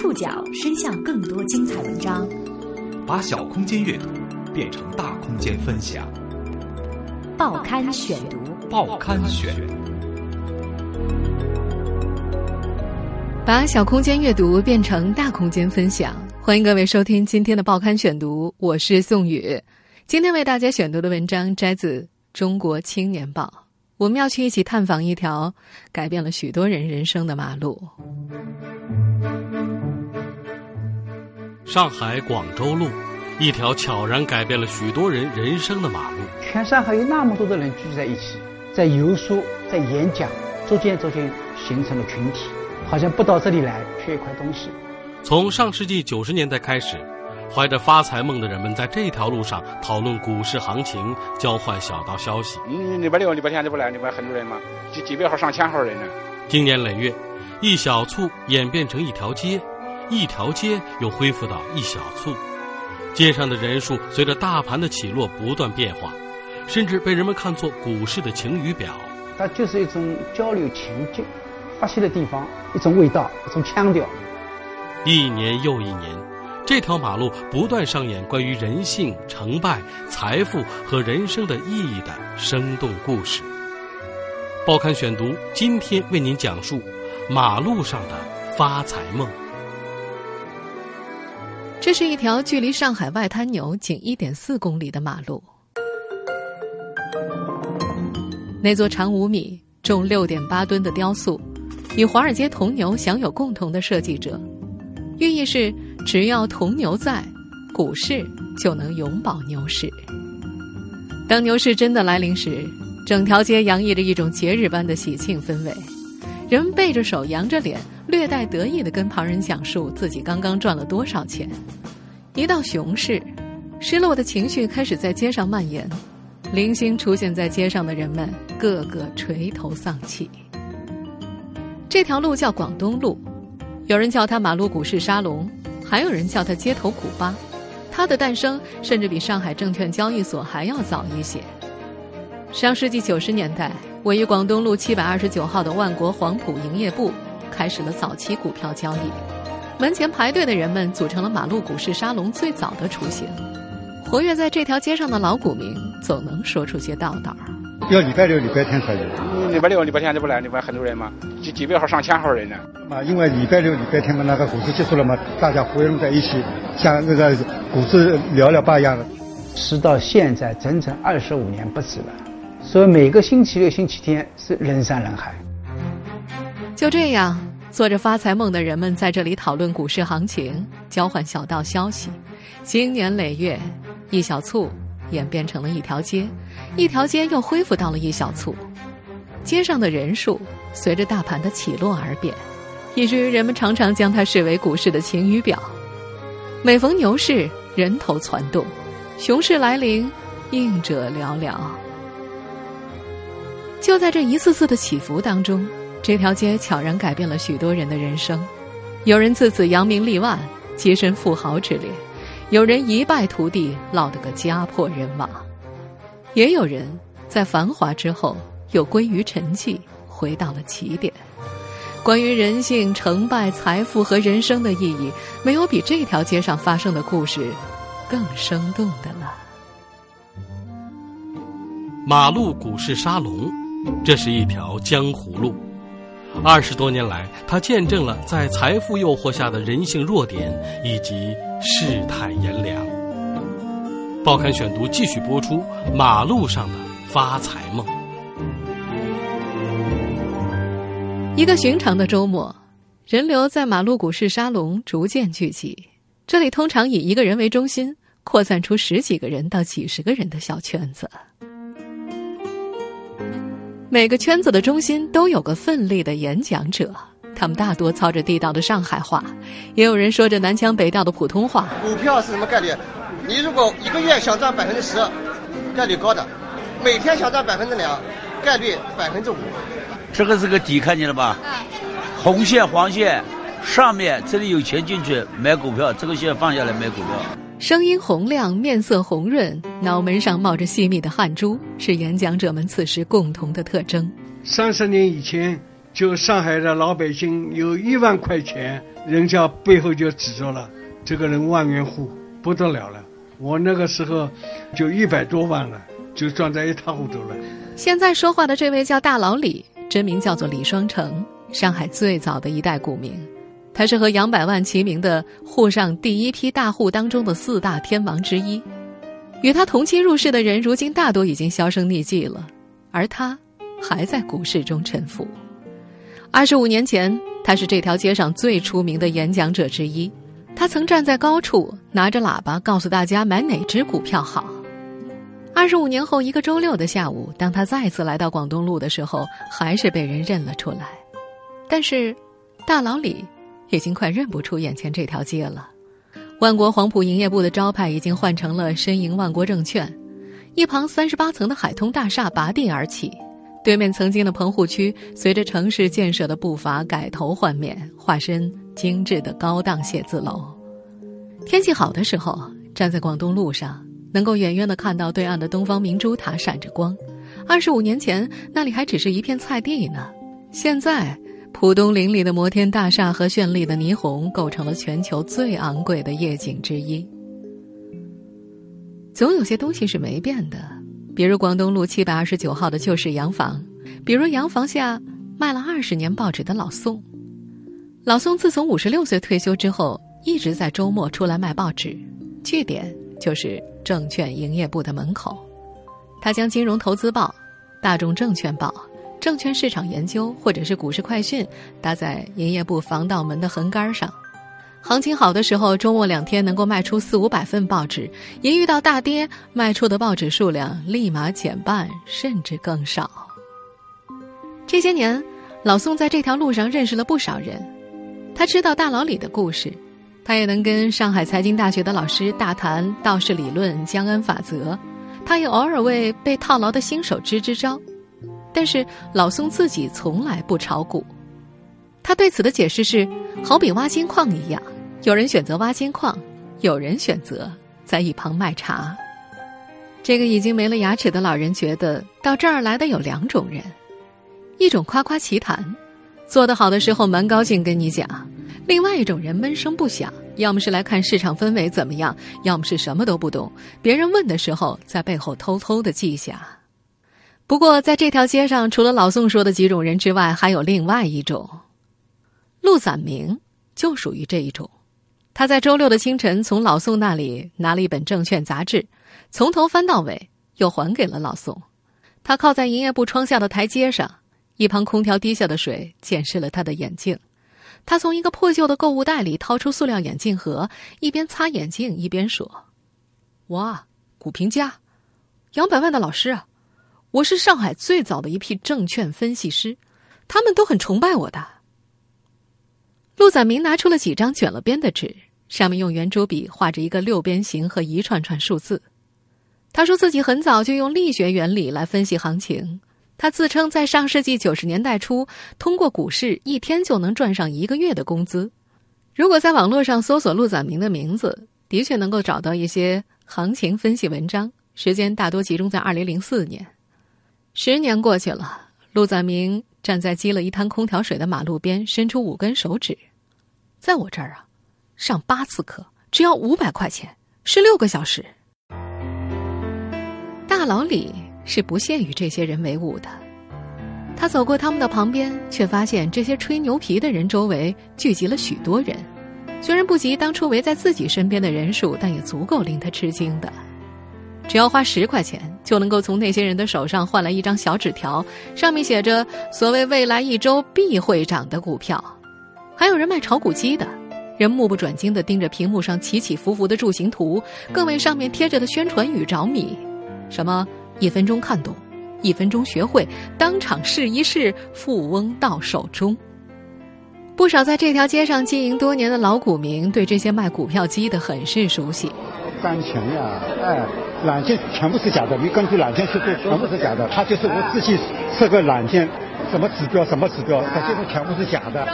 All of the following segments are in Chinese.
触角伸向更多精彩文章，把小空间阅读变成大空间分享。报刊选读，报刊选，把小空间阅读变成大空间分享。欢迎各位收听今天的报刊选读，我是宋宇。今天为大家选读的文章摘自《中国青年报》，我们要去一起探访一条改变了许多人人生的马路。上海广州路，一条悄然改变了许多人人生的马路。全上海有那么多的人聚集在一起，在游说，在演讲，逐渐逐渐形成了群体，好像不到这里来缺一块东西。从上世纪九十年代开始，怀着发财梦的人们在这条路上讨论股市行情，交换小道消息。嗯，礼拜六、礼拜天就不来，你不很多人吗？几几百号、上千号人呢。经年累月，一小簇演变成一条街。一条街又恢复到一小簇，街上的人数随着大盘的起落不断变化，甚至被人们看作股市的晴雨表。它就是一种交流情境、发泄的地方，一种味道，一种腔调。一年又一年，这条马路不断上演关于人性、成败、财富和人生的意义的生动故事。报刊选读今天为您讲述马路上的发财梦。这是一条距离上海外滩牛仅一点四公里的马路。那座长五米、重六点八吨的雕塑，与华尔街铜牛享有共同的设计者，寓意是只要铜牛在，股市就能永保牛市。当牛市真的来临时，整条街洋溢着一种节日般的喜庆氛围。人们背着手，扬着脸，略带得意的跟旁人讲述自己刚刚赚了多少钱。一到熊市，失落的情绪开始在街上蔓延，零星出现在街上的人们个个垂头丧气。这条路叫广东路，有人叫它马路股市沙龙，还有人叫它街头古巴。它的诞生甚至比上海证券交易所还要早一些。上世纪九十年代。位于广东路七百二十九号的万国黄埔营业部开始了早期股票交易，门前排队的人们组成了马路股市沙龙最早的雏形。活跃在这条街上的老股民总能说出些道道。要礼拜六、礼拜天才有。礼拜六、礼拜天就不来，你不很多人嘛？几几百号、上千号人呢。啊，因为礼拜六、礼拜天嘛，那个股市结束了嘛，大家活跃在一起，像那个股市聊聊吧一样的。直到现在，整整二十五年不止了。所以每个星期六、星期天是人山人海。就这样，做着发财梦的人们在这里讨论股市行情，交换小道消息。经年累月，一小簇演变成了一条街，一条街又恢复到了一小簇。街上的人数随着大盘的起落而变，以至于人们常常将它视为股市的晴雨表。每逢牛市，人头攒动；熊市来临，应者寥寥。就在这一次次的起伏当中，这条街悄然改变了许多人的人生。有人自此扬名立万，跻身富豪之列；有人一败涂地，落得个家破人亡；也有人在繁华之后又归于沉寂，回到了起点。关于人性、成败、财富和人生的意义，没有比这条街上发生的故事更生动的了。马路股市沙龙。这是一条江湖路，二十多年来，他见证了在财富诱惑下的人性弱点以及世态炎凉。报刊选读继续播出：马路上的发财梦。一个寻常的周末，人流在马路股市沙龙逐渐聚集。这里通常以一个人为中心，扩散出十几个人到几十个人的小圈子。每个圈子的中心都有个奋力的演讲者，他们大多操着地道的上海话，也有人说着南腔北调的普通话。股票是什么概率？你如果一个月想赚百分之十，概率高的；每天想赚百分之两，概率百分之五。这个是个底，看见了吧？红线、黄线，上面这里有钱进去买股票，这个线放下来买股票。声音洪亮，面色红润，脑门上冒着细密的汗珠，是演讲者们此时共同的特征。三十年以前，就上海的老百姓有一万块钱，人家背后就指着了，这个人万元户不得了了。我那个时候就一百多万了，就赚得一塌糊涂了。现在说话的这位叫大老李，真名叫做李双成，上海最早的一代股民，他是和杨百万齐名的沪上第一批大户当中的四大天王之一。与他同期入市的人，如今大多已经销声匿迹了，而他还在股市中沉浮。二十五年前，他是这条街上最出名的演讲者之一。他曾站在高处，拿着喇叭告诉大家买哪只股票好。二十五年后，一个周六的下午，当他再次来到广东路的时候，还是被人认了出来。但是，大老李已经快认不出眼前这条街了。万国黄埔营业部的招牌已经换成了申银万国证券，一旁三十八层的海通大厦拔地而起，对面曾经的棚户区随着城市建设的步伐改头换面，化身精致的高档写字楼。天气好的时候，站在广东路上，能够远远的看到对岸的东方明珠塔闪着光。二十五年前，那里还只是一片菜地呢，现在。浦东林里的摩天大厦和绚丽的霓虹构成了全球最昂贵的夜景之一。总有些东西是没变的，比如广东路七百二十九号的旧式洋房，比如洋房下卖了二十年报纸的老宋。老宋自从五十六岁退休之后，一直在周末出来卖报纸，据点就是证券营业部的门口。他将《金融投资报》《大众证券报》。证券市场研究或者是股市快讯，搭在营业部防盗门的横杆上。行情好的时候，周末两天能够卖出四五百份报纸；一遇到大跌，卖出的报纸数量立马减半，甚至更少。这些年，老宋在这条路上认识了不少人，他知道大老李的故事，他也能跟上海财经大学的老师大谈道氏理论、江恩法则，他也偶尔为被套牢的新手支支招。但是老宋自己从来不炒股，他对此的解释是：好比挖金矿一样，有人选择挖金矿，有人选择在一旁卖茶。这个已经没了牙齿的老人觉得，到这儿来的有两种人：一种夸夸其谈，做得好的时候蛮高兴跟你讲；另外一种人闷声不响，要么是来看市场氛围怎么样，要么是什么都不懂，别人问的时候在背后偷偷的记下。不过，在这条街上，除了老宋说的几种人之外，还有另外一种。陆攒明就属于这一种。他在周六的清晨从老宋那里拿了一本证券杂志，从头翻到尾，又还给了老宋。他靠在营业部窗下的台阶上，一旁空调滴下的水溅湿了他的眼镜。他从一个破旧的购物袋里掏出塑料眼镜盒，一边擦眼镜一边说：“哇，股评家，杨百万的老师啊！”我是上海最早的一批证券分析师，他们都很崇拜我的。陆载明拿出了几张卷了边的纸，上面用圆珠笔画着一个六边形和一串串数字。他说自己很早就用力学原理来分析行情。他自称在上世纪九十年代初，通过股市一天就能赚上一个月的工资。如果在网络上搜索陆载明的名字，的确能够找到一些行情分析文章，时间大多集中在二零零四年。十年过去了，陆载明站在积了一滩空调水的马路边，伸出五根手指，在我这儿啊，上八次课只要五百块钱，十六个小时。大老李是不屑与这些人为伍的，他走过他们的旁边，却发现这些吹牛皮的人周围聚集了许多人，虽然不及当初围在自己身边的人数，但也足够令他吃惊的。只要花十块钱，就能够从那些人的手上换来一张小纸条，上面写着所谓未来一周必会涨的股票。还有人卖炒股机的，人目不转睛地盯着屏幕上起起伏伏的柱形图，更为上面贴着的宣传语着迷，什么一分钟看懂，一分钟学会，当场试一试，富翁到手中。不少在这条街上经营多年的老股民，对这些卖股票机的很是熟悉。赚钱呀，哎，软件全部是假的，你根据软件去做，全部是假的。他就是我自己设个软件，什么指标什么指标，他这个全部是假的。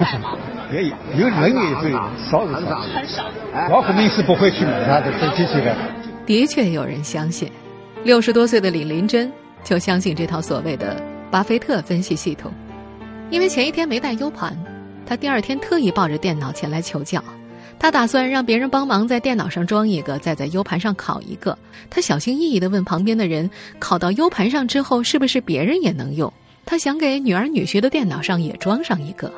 也有有人也会少少很少，老股民是不会去买他的这机器的。的确有人相信，六十多岁的李林珍就相信这套所谓的巴菲特分析系统。因为前一天没带 U 盘，他第二天特意抱着电脑前来求教。他打算让别人帮忙在电脑上装一个，再在 U 盘上拷一个。他小心翼翼地问旁边的人：“拷到 U 盘上之后，是不是别人也能用？”他想给女儿女婿的电脑上也装上一个。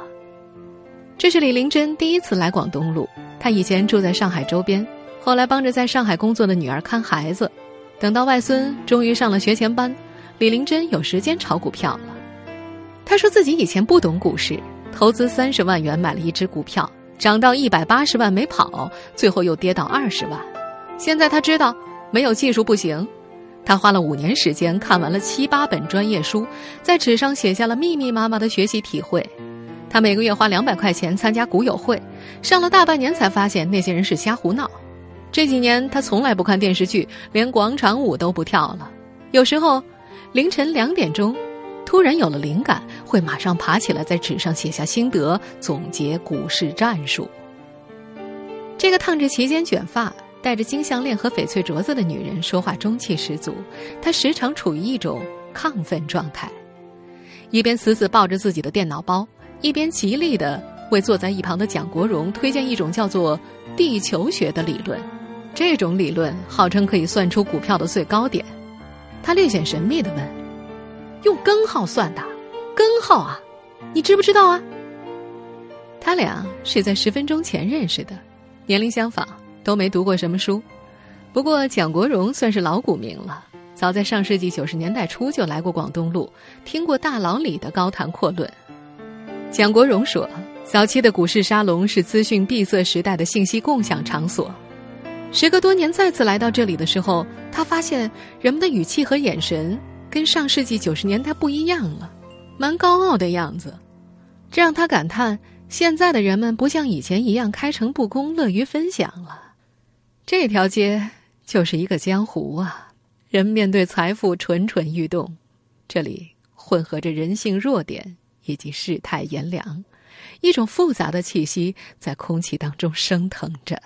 这是李玲珍第一次来广东路。她以前住在上海周边，后来帮着在上海工作的女儿看孩子。等到外孙终于上了学前班，李玲珍有时间炒股票了。她说自己以前不懂股市，投资三十万元买了一只股票。涨到一百八十万没跑，最后又跌到二十万。现在他知道没有技术不行。他花了五年时间看完了七八本专业书，在纸上写下了密密麻麻的学习体会。他每个月花两百块钱参加股友会，上了大半年才发现那些人是瞎胡闹。这几年他从来不看电视剧，连广场舞都不跳了。有时候凌晨两点钟。突然有了灵感，会马上爬起来，在纸上写下心得，总结股市战术。这个烫着齐肩卷发、戴着金项链和翡翠镯子的女人，说话中气十足。她时常处于一种亢奋状态，一边死死抱着自己的电脑包，一边极力的为坐在一旁的蒋国荣推荐一种叫做“地球学”的理论。这种理论号称可以算出股票的最高点。他略显神秘的问。用根号算的，根号啊，你知不知道啊？他俩是在十分钟前认识的，年龄相仿，都没读过什么书。不过蒋国荣算是老股民了，早在上世纪九十年代初就来过广东路，听过大佬李的高谈阔论。蒋国荣说，早期的股市沙龙是资讯闭塞时代的信息共享场所。时隔多年再次来到这里的时候，他发现人们的语气和眼神。跟上世纪九十年代不一样了，蛮高傲的样子，这让他感叹：现在的人们不像以前一样开诚布公、乐于分享了。这条街就是一个江湖啊，人面对财富蠢蠢欲动，这里混合着人性弱点以及世态炎凉，一种复杂的气息在空气当中升腾着。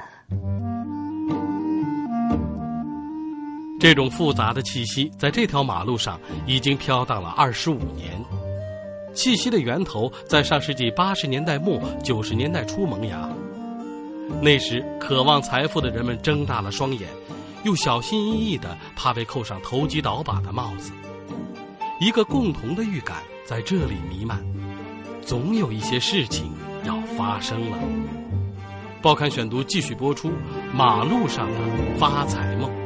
这种复杂的气息在这条马路上已经飘荡了二十五年，气息的源头在上世纪八十年代末九十年代初萌芽。那时，渴望财富的人们睁大了双眼，又小心翼翼的怕被扣上投机倒把的帽子。一个共同的预感在这里弥漫，总有一些事情要发生了。报刊选读继续播出：马路上的发财梦。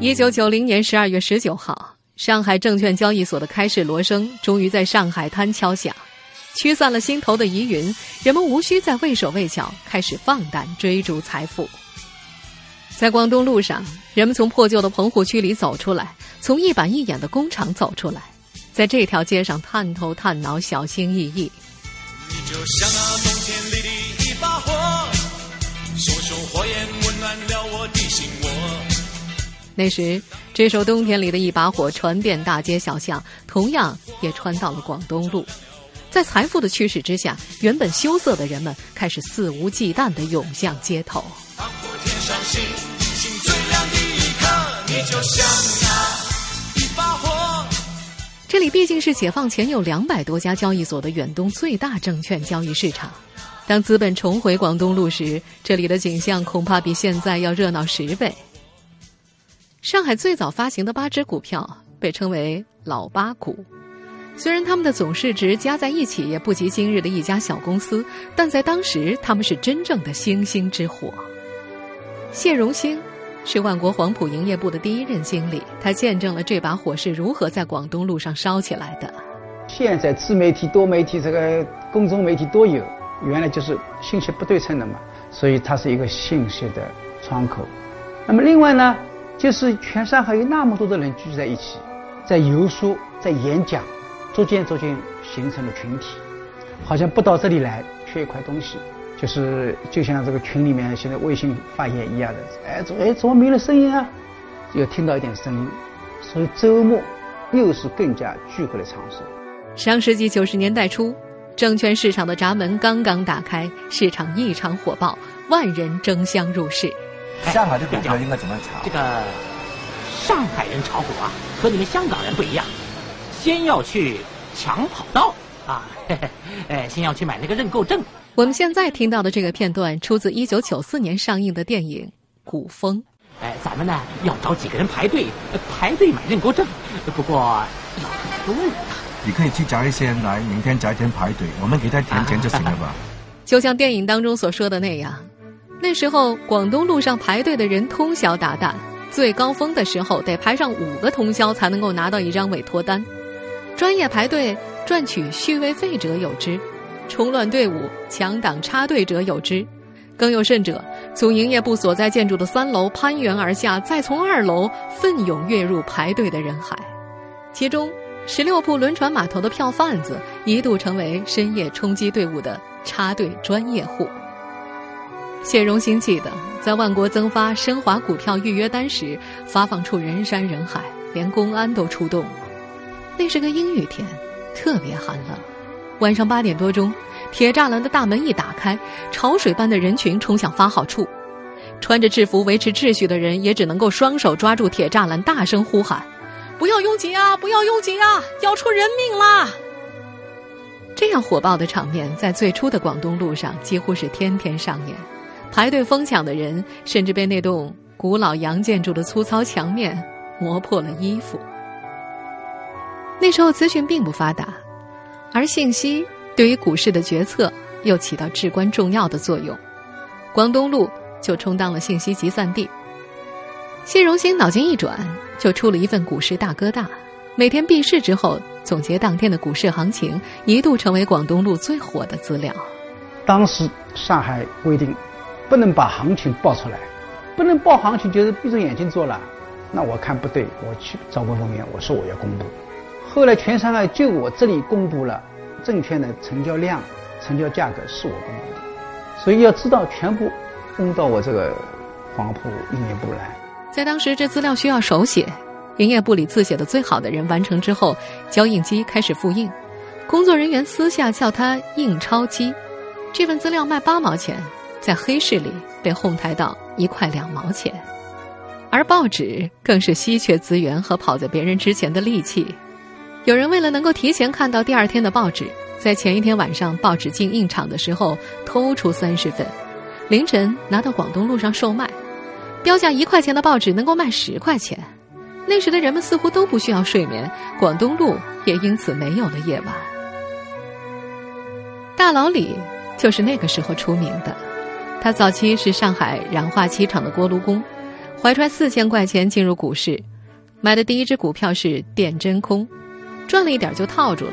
一九九零年十二月十九号，上海证券交易所的开市锣声终于在上海滩敲响，驱散了心头的疑云，人们无需再畏手畏脚，开始放胆追逐财富。在广东路上，人们从破旧的棚户区里走出来，从一板一眼的工厂走出来，在这条街上探头探脑，小心翼翼。你就像那冬天里的一把火，熊熊火焰温暖了我的心窝。那时，这首冬天里的一把火传遍大街小巷，同样也传到了广东路。在财富的驱使之下，原本羞涩的人们开始肆无忌惮地涌向街头。这里毕竟是解放前有两百多家交易所的远东最大证券交易市场。当资本重回广东路时，这里的景象恐怕比现在要热闹十倍。上海最早发行的八只股票被称为“老八股”，虽然他们的总市值加在一起也不及今日的一家小公司，但在当时他们是真正的星星之火。谢荣兴是万国黄埔营业部的第一任经理，他见证了这把火是如何在广东路上烧起来的。现在自媒体、多媒体、这个公众媒体都有，原来就是信息不对称的嘛，所以它是一个信息的窗口。那么另外呢？就是全上海有那么多的人聚在一起，在游说，在演讲，逐渐逐渐形成了群体，好像不到这里来缺一块东西，就是就像这个群里面现在微信发言一样的，哎，怎哎怎么没了声音啊？要听到一点声音，所以周末又是更加聚会的场所。上世纪九十年代初，证券市场的闸门刚刚打开，市场异常火爆，万人争相入市。上海的股票应该怎么炒？这个上海人炒股啊，和你们香港人不一样，先要去抢跑道啊，哎，先要去买那个认购证。我们现在听到的这个片段出自一九九四年上映的电影《古风》。哎，咱们呢要找几个人排队，排队买认购证。不过要很多人。你可以去找一些人来，明天找一天排队，我们给他填钱就行了吧？就像电影当中所说的那样，那时候广东路上排队的人通宵达旦，最高峰的时候得排上五个通宵才能够拿到一张委托单。专业排队赚取续位费者有之，冲乱队伍、抢档插队者有之，更有甚者，从营业部所在建筑的三楼攀援而下，再从二楼奋勇跃入排队的人海，其中。十六铺轮船码头的票贩子一度成为深夜冲击队伍的插队专业户。谢荣兴记得，在万国增发升华股票预约单时，发放出人山人海，连公安都出动了。那是个阴雨天，特别寒冷。晚上八点多钟，铁栅栏的大门一打开，潮水般的人群冲向发号处，穿着制服维持秩序的人也只能够双手抓住铁栅栏，大声呼喊。不要拥挤啊！不要拥挤啊！要出人命啦！这样火爆的场面，在最初的广东路上几乎是天天上演。排队疯抢的人，甚至被那栋古老洋建筑的粗糙墙面磨破了衣服。那时候资讯并不发达，而信息对于股市的决策又起到至关重要的作用。广东路就充当了信息集散地。谢荣兴脑筋一转。就出了一份股市大哥大，每天闭市之后总结当天的股市行情，一度成为广东路最火的资料。当时上海规定，不能把行情报出来，不能报行情就是闭着眼睛做了。那我看不对，我去找过人员，我说我要公布。后来全上海就我这里公布了证券的成交量、成交价格是我公布的，所以要知道全部公到我这个黄埔营业部来。在当时，这资料需要手写，营业部里字写的最好的人完成之后，交印机开始复印，工作人员私下叫他印钞机。这份资料卖八毛钱，在黑市里被哄抬到一块两毛钱。而报纸更是稀缺资源和跑在别人之前的利器。有人为了能够提前看到第二天的报纸，在前一天晚上报纸进印厂的时候偷出三十份，凌晨拿到广东路上售卖。标价一块钱的报纸能够卖十块钱，那时的人们似乎都不需要睡眠，广东路也因此没有了夜晚。大老李就是那个时候出名的，他早期是上海染化漆厂的锅炉工，怀揣四千块钱进入股市，买的第一只股票是电真空，赚了一点就套住了，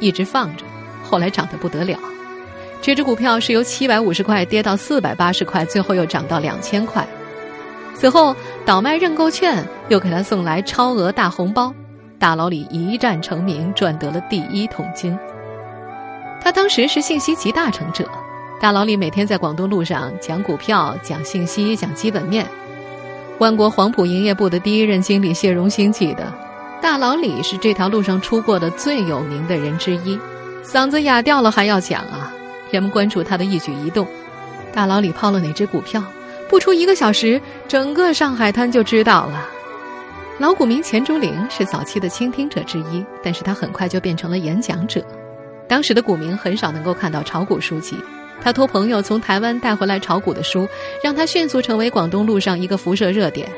一直放着，后来涨得不得了，这只股票是由七百五十块跌到四百八十块，最后又涨到两千块。此后倒卖认购券，又给他送来超额大红包，大老李一战成名，赚得了第一桶金。他当时是信息集大成者，大老李每天在广东路上讲股票、讲信息、讲基本面。万国黄埔营业部的第一任经理谢荣兴记得，大老李是这条路上出过的最有名的人之一，嗓子哑掉了还要讲啊！人们关注他的一举一动，大老李抛了哪只股票？不出一个小时，整个上海滩就知道了。老股民钱竹林是早期的倾听者之一，但是他很快就变成了演讲者。当时的股民很少能够看到炒股书籍，他托朋友从台湾带回来炒股的书，让他迅速成为广东路上一个辐射热点。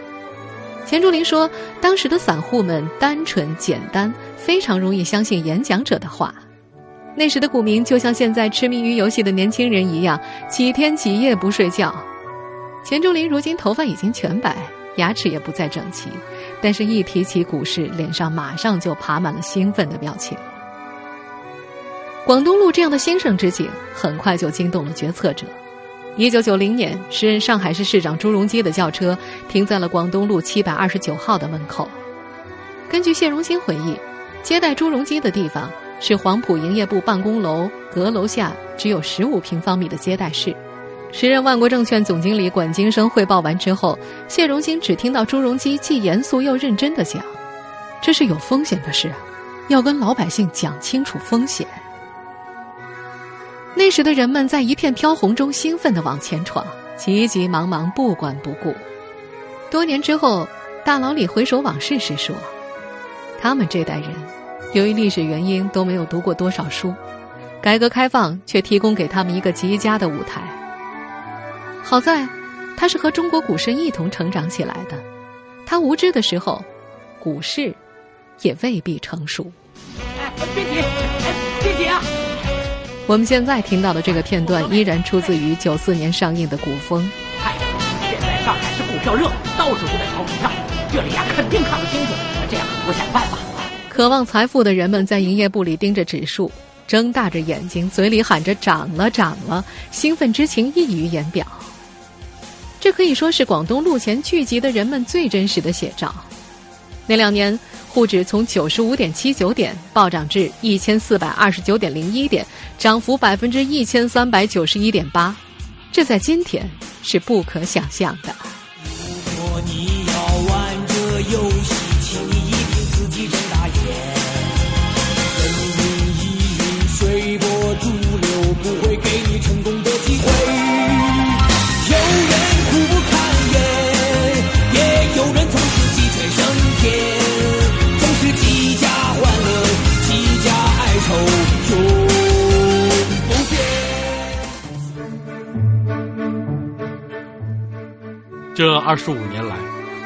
钱竹林说，当时的散户们单纯简单，非常容易相信演讲者的话。那时的股民就像现在痴迷于游戏的年轻人一样，几天几夜不睡觉。钱钟林如今头发已经全白，牙齿也不再整齐，但是，一提起股市，脸上马上就爬满了兴奋的表情。广东路这样的兴盛之景，很快就惊动了决策者。一九九零年，时任上海市市长朱镕基的轿车停在了广东路七百二十九号的门口。根据谢荣新回忆，接待朱镕基的地方是黄埔营业部办公楼阁楼下只有十五平方米的接待室。时任万国证券总经理管金生汇报完之后，谢荣新只听到朱镕基既严肃又认真的讲：“这是有风险的事，要跟老百姓讲清楚风险。”那时的人们在一片飘红中兴奋的往前闯，急急忙忙，不管不顾。多年之后，大老李回首往事时说：“他们这代人，由于历史原因都没有读过多少书。”改革开放却提供给他们一个极佳的舞台。好在，他是和中国股市一同成长起来的。他无知的时候，股市也未必成熟。哎，别急，别急啊！我们现在听到的这个片段，依然出自于九四年上映的《古风》。嗨，现在上海是股票热，到处都在炒股票，这里呀肯定看不清楚，这样我想办法。渴望财富的人们在营业部里盯着指数，睁大着眼睛，嘴里喊着“涨了，涨了”，兴奋之情溢于言表。这可以说是广东路前聚集的人们最真实的写照。那两年。沪指从九十五点七九点暴涨至一千四百二十九点零一点，涨幅百分之一千三百九十一点八，这在今天是不可想象的。这二十五年来，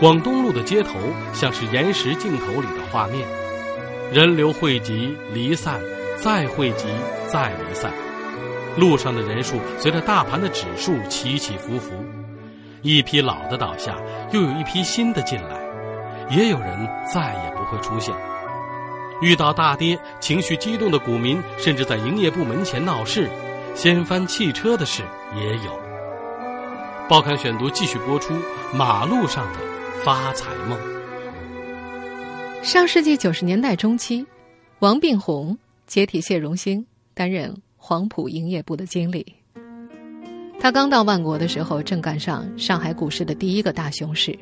广东路的街头像是延时镜头里的画面，人流汇集、离散，再汇集、再离散。路上的人数随着大盘的指数起起伏伏，一批老的倒下，又有一批新的进来，也有人再也不会出现。遇到大跌，情绪激动的股民甚至在营业部门前闹事，掀翻汽车的事也有。报刊选读继续播出《马路上的发财梦》。上世纪九十年代中期，王病红接替谢荣兴担任黄埔营业部的经理。他刚到万国的时候，正赶上上海股市的第一个大熊市。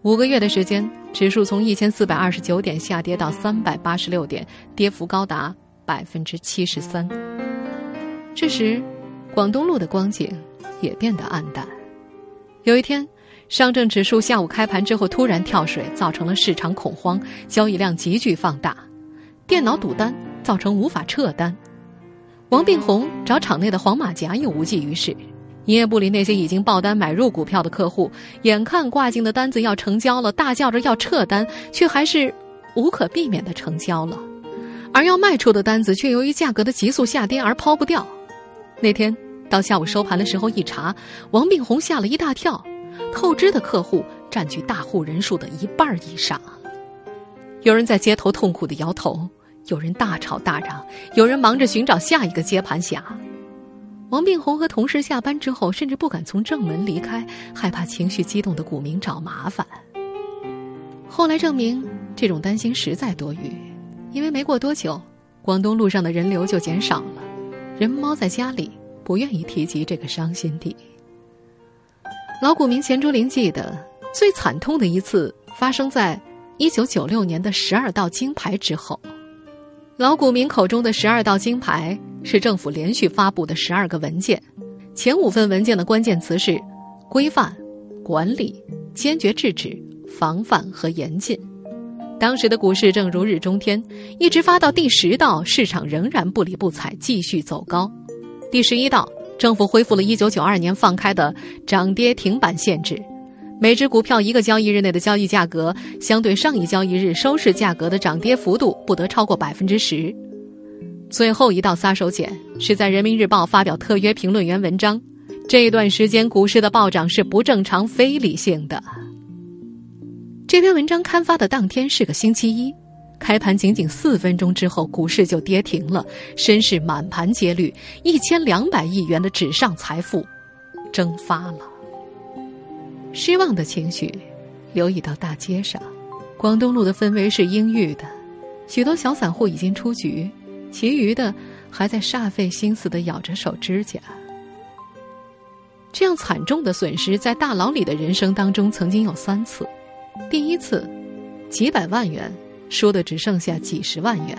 五个月的时间，指数从一千四百二十九点下跌到三百八十六点，跌幅高达百分之七十三。这时，广东路的光景也变得暗淡。有一天，上证指数下午开盘之后突然跳水，造成了市场恐慌，交易量急剧放大，电脑堵单造成无法撤单。王病红找场内的黄马甲也无济于事。营业部里那些已经爆单买入股票的客户，眼看挂进的单子要成交了，大叫着要撤单，却还是无可避免的成交了；而要卖出的单子却由于价格的急速下跌而抛不掉。那天到下午收盘的时候一查，王病红吓了一大跳，透支的客户占据大户人数的一半以上。有人在街头痛苦的摇头，有人大吵大嚷，有人忙着寻找下一个接盘侠。王病红和同事下班之后，甚至不敢从正门离开，害怕情绪激动的股民找麻烦。后来证明，这种担心实在多余，因为没过多久，广东路上的人流就减少了，人猫在家里，不愿意提及这个伤心地。老股民钱竹林记得，最惨痛的一次发生在一九九六年的十二道金牌之后。老股民口中的十二道金牌是政府连续发布的十二个文件，前五份文件的关键词是规范、管理、坚决制止、防范和严禁。当时的股市正如日中天，一直发到第十道，市场仍然不理不睬，继续走高。第十一道，政府恢复了一九九二年放开的涨跌停板限制。每只股票一个交易日内的交易价格，相对上一交易日收市价格的涨跌幅度不得超过百分之十。最后一道杀手锏是在《人民日报》发表特约评论员文章。这一段时间股市的暴涨是不正常、非理性的。这篇文章刊发的当天是个星期一，开盘仅仅四分钟之后，股市就跌停了，深市满盘皆绿，一千两百亿元的纸上财富蒸发了。失望的情绪流溢到大街上，广东路的氛围是阴郁的。许多小散户已经出局，其余的还在煞费心思的咬着手指甲。这样惨重的损失，在大牢里的人生当中曾经有三次：第一次，几百万元输的只剩下几十万元；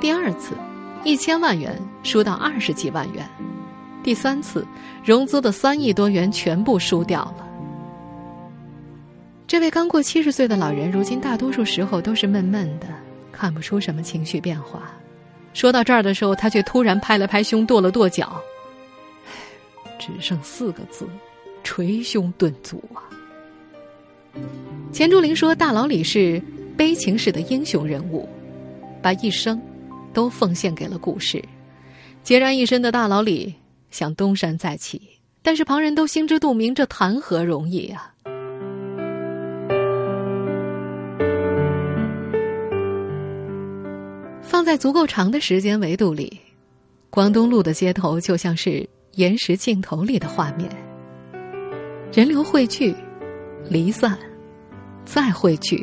第二次，一千万元输到二十几万元；第三次，融资的三亿多元全部输掉了。这位刚过七十岁的老人，如今大多数时候都是闷闷的，看不出什么情绪变化。说到这儿的时候，他却突然拍了拍胸，跺了跺脚。只剩四个字：捶胸顿足啊！钱钟林说：“大佬李是悲情式的英雄人物，把一生都奉献给了故事。孑然一身的大佬李想东山再起，但是旁人都心知肚明，这谈何容易啊！”放在足够长的时间维度里，广东路的街头就像是延时镜头里的画面，人流汇聚，离散，再汇聚，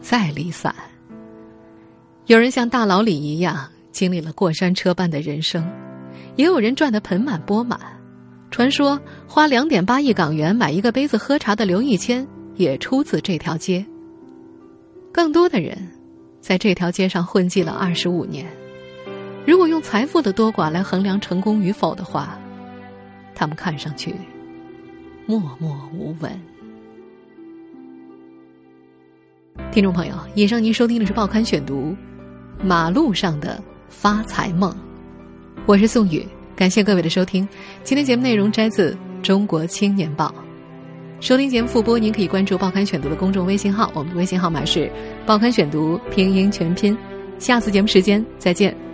再离散。有人像大老李一样经历了过山车般的人生，也有人赚得盆满钵满。传说花两点八亿港元买一个杯子喝茶的刘义谦也出自这条街。更多的人。在这条街上混迹了二十五年，如果用财富的多寡来衡量成功与否的话，他们看上去默默无闻。听众朋友，以上您收听的是《报刊选读》，马路上的发财梦，我是宋宇，感谢各位的收听。今天节目内容摘自《中国青年报》。收听节目复播，您可以关注《报刊选读》的公众微信号，我们的微信号码是“报刊选读”拼音全拼。下次节目时间再见。